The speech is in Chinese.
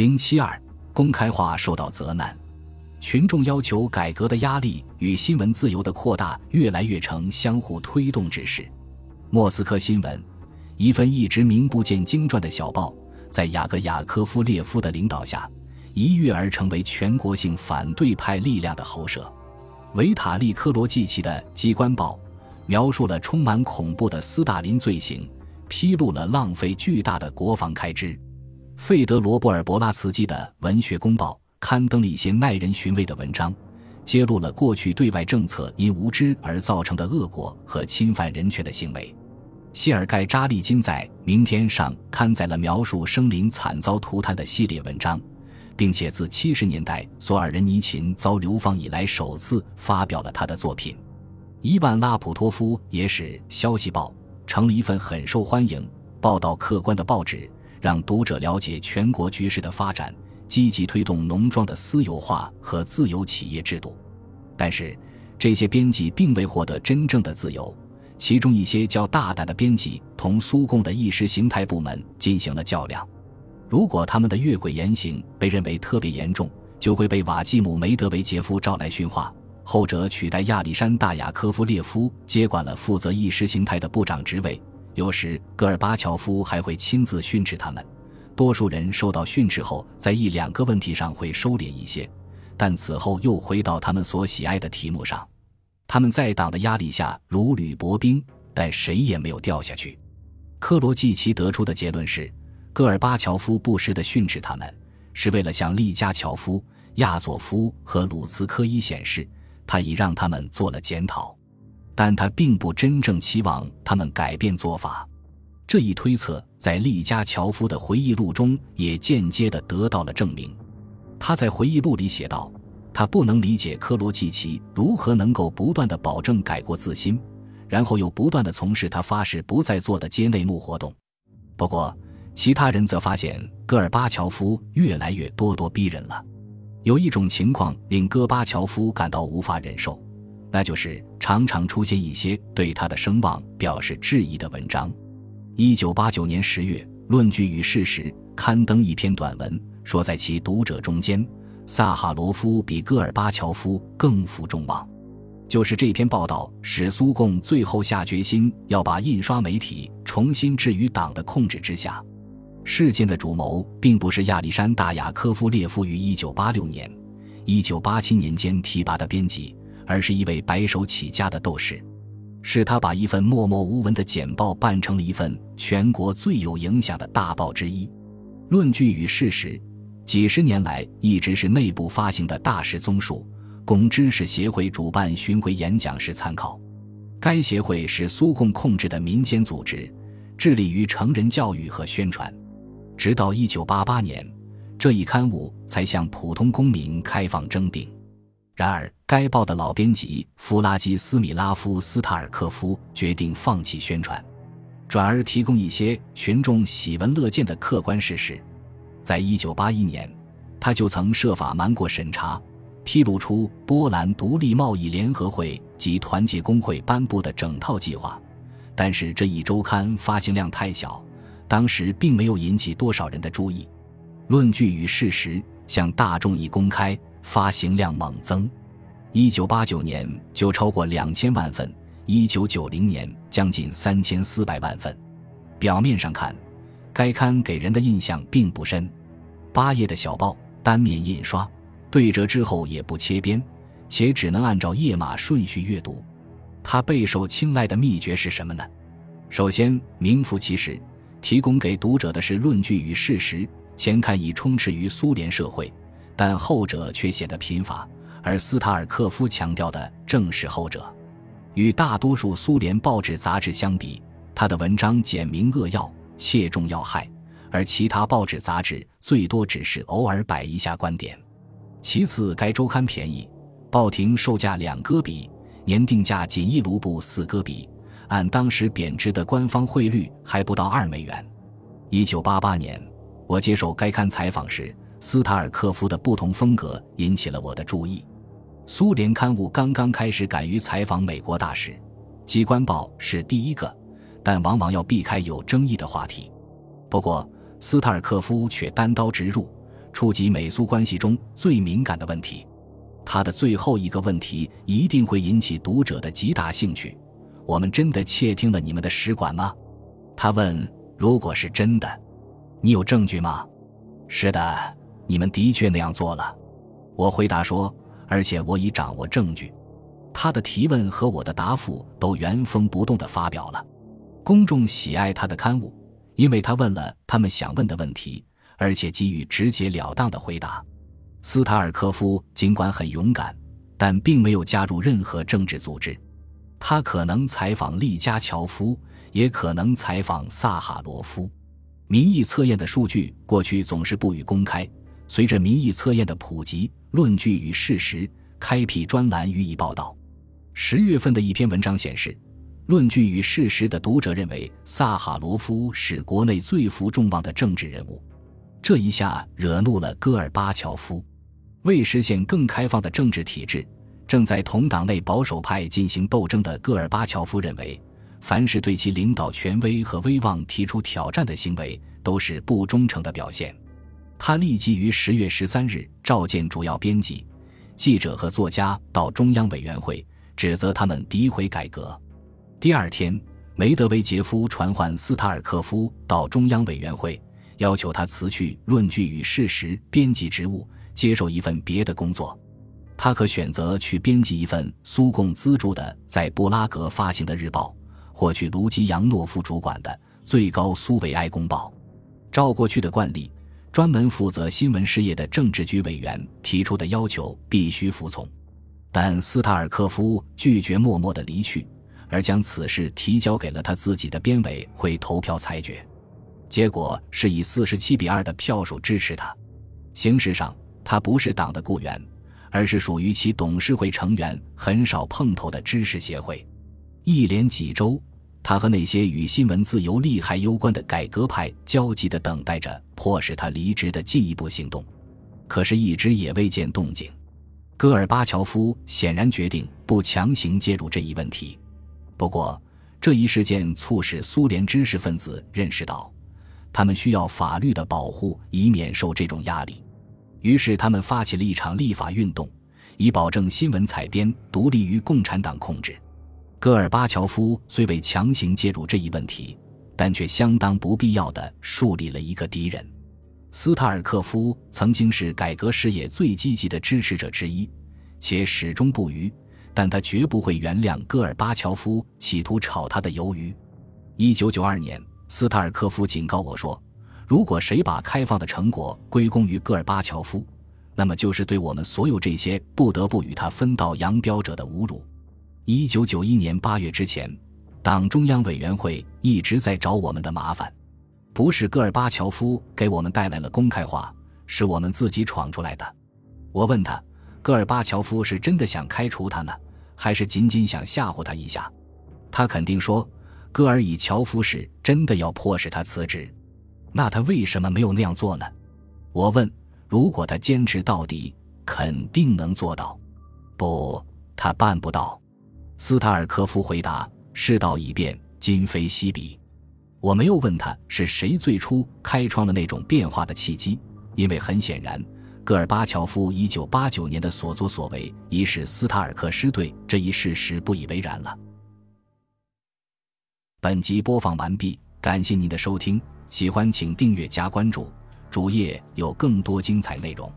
零七二，公开化受到责难，群众要求改革的压力与新闻自由的扩大越来越成相互推动之势。莫斯科新闻，一份一直名不见经传的小报，在雅各雅科夫列夫的领导下，一跃而成为全国性反对派力量的喉舌。维塔利科罗季奇的机关报，描述了充满恐怖的斯大林罪行，披露了浪费巨大的国防开支。费德罗·布尔博拉茨基的《文学公报》刊登了一些耐人寻味的文章，揭露了过去对外政策因无知而造成的恶果和侵犯人权的行为。谢尔盖·扎利金在《明天》上刊载了描述生灵惨遭涂炭的系列文章，并且自七十年代索尔仁尼琴遭流放以来首次发表了他的作品。伊万·拉普托夫也使《消息报》成了一份很受欢迎、报道客观的报纸。让读者了解全国局势的发展，积极推动农庄的私有化和自由企业制度。但是，这些编辑并未获得真正的自由。其中一些较大胆的编辑同苏共的意识形态部门进行了较量。如果他们的越轨言行被认为特别严重，就会被瓦季姆·梅德韦杰夫召来训话。后者取代亚历山大·雅科夫列夫接管了负责意识形态的部长职位。有时，戈尔巴乔夫还会亲自训斥他们。多数人受到训斥后，在一两个问题上会收敛一些，但此后又回到他们所喜爱的题目上。他们在党的压力下如履薄冰，但谁也没有掉下去。科罗季奇得出的结论是：戈尔巴乔夫不时地训斥他们，是为了向利加乔夫、亚佐夫和鲁茨科伊显示，他已让他们做了检讨。但他并不真正期望他们改变做法，这一推测在利加乔夫的回忆录中也间接地得到了证明。他在回忆录里写道：“他不能理解科罗季奇如何能够不断地保证改过自新，然后又不断地从事他发誓不再做的街内幕活动。”不过，其他人则发现戈尔巴乔夫越来越咄咄逼人了。有一种情况令戈巴乔夫感到无法忍受。那就是常常出现一些对他的声望表示质疑的文章。一九八九年十月，《论据与事实》刊登一篇短文，说在其读者中间，萨哈罗夫比戈尔巴乔夫更负众望。就是这篇报道，使苏共最后下决心要把印刷媒体重新置于党的控制之下。事件的主谋并不是亚历山大·雅科夫列夫于一九八六年、一九八七年间提拔的编辑。而是一位白手起家的斗士，是他把一份默默无闻的简报办成了一份全国最有影响的大报之一。《论据与事实》几十年来一直是内部发行的大事综述，供知识协会主办巡回演讲时参考。该协会是苏共控制的民间组织，致力于成人教育和宣传。直到1988年，这一刊物才向普通公民开放征订。然而，该报的老编辑弗拉基斯米拉夫斯塔尔科夫决定放弃宣传，转而提供一些群众喜闻乐见的客观事实。在一九八一年，他就曾设法瞒过审查，披露出波兰独立贸易联合会及团结工会颁布的整套计划。但是这一周刊发行量太小，当时并没有引起多少人的注意。论据与事实向大众一公开。发行量猛增，一九八九年就超过两千万份，一九九零年将近三千四百万份。表面上看，该刊给人的印象并不深，八页的小报，单面印刷，对折之后也不切边，且只能按照页码顺序阅读。它备受青睐的秘诀是什么呢？首先，名副其实，提供给读者的是论据与事实。前刊已充斥于苏联社会。但后者却显得贫乏，而斯塔尔科夫强调的正是后者。与大多数苏联报纸杂志相比，他的文章简明扼要，切中要害，而其他报纸杂志最多只是偶尔摆一下观点。其次，该周刊便宜，报亭售价两戈比，年定价仅一卢布四戈比，按当时贬值的官方汇率还不到二美元。一九八八年，我接受该刊采访时。斯塔尔科夫的不同风格引起了我的注意。苏联刊物刚刚开始敢于采访美国大使，机关报是第一个，但往往要避开有争议的话题。不过，斯塔尔科夫却单刀直入，触及美苏关系中最敏感的问题。他的最后一个问题一定会引起读者的极大兴趣：我们真的窃听了你们的使馆吗？他问。如果是真的，你有证据吗？是的，你们的确那样做了。我回答说，而且我已掌握证据。他的提问和我的答复都原封不动地发表了。公众喜爱他的刊物，因为他问了他们想问的问题，而且给予直截了当的回答。斯塔尔科夫尽管很勇敢，但并没有加入任何政治组织。他可能采访利加乔夫。也可能采访萨哈罗夫。民意测验的数据过去总是不予公开。随着民意测验的普及，《论据与事实》开辟专栏予以报道。十月份的一篇文章显示，《论据与事实》的读者认为萨哈罗夫是国内最负众望的政治人物。这一下惹怒了戈尔巴乔夫。为实现更开放的政治体制，正在同党内保守派进行斗争的戈尔巴乔夫认为。凡是对其领导权威和威望提出挑战的行为，都是不忠诚的表现。他立即于十月十三日召见主要编辑、记者和作家到中央委员会，指责他们诋毁改革。第二天，梅德韦杰夫传唤斯塔尔科夫到中央委员会，要求他辞去《论据与事实》编辑职务，接受一份别的工作。他可选择去编辑一份苏共资助的在布拉格发行的日报。或去卢基扬诺夫主管的最高苏维埃公报，照过去的惯例，专门负责新闻事业的政治局委员提出的要求必须服从。但斯塔尔科夫拒绝默默的离去，而将此事提交给了他自己的编委会投票裁决。结果是以四十七比二的票数支持他。形式上，他不是党的雇员，而是属于其董事会成员很少碰头的知识协会。一连几周。他和那些与新闻自由利害攸关的改革派焦急地等待着迫使他离职的进一步行动，可是，一直也未见动静。戈尔巴乔夫显然决定不强行介入这一问题。不过，这一事件促使苏联知识分子认识到，他们需要法律的保护，以免受这种压力。于是，他们发起了一场立法运动，以保证新闻采编独立于共产党控制。戈尔巴乔夫虽未强行介入这一问题，但却相当不必要地树立了一个敌人。斯塔尔科夫曾经是改革事业最积极的支持者之一，且始终不渝，但他绝不会原谅戈尔巴乔夫企图炒他的鱿鱼。一九九二年，斯塔尔科夫警告我说：“如果谁把开放的成果归功于戈尔巴乔夫，那么就是对我们所有这些不得不与他分道扬镳者的侮辱。”一九九一年八月之前，党中央委员会一直在找我们的麻烦，不是戈尔巴乔夫给我们带来了公开化，是我们自己闯出来的。我问他，戈尔巴乔夫是真的想开除他呢，还是仅仅想吓唬他一下？他肯定说，戈尔以乔夫是真的要迫使他辞职。那他为什么没有那样做呢？我问，如果他坚持到底，肯定能做到。不，他办不到。斯塔尔科夫回答：“世道已变，今非昔比。”我没有问他是谁最初开创了那种变化的契机，因为很显然，戈尔巴乔夫1989年的所作所为已使斯塔尔克师对这一事实不以为然了。本集播放完毕，感谢您的收听，喜欢请订阅加关注，主页有更多精彩内容。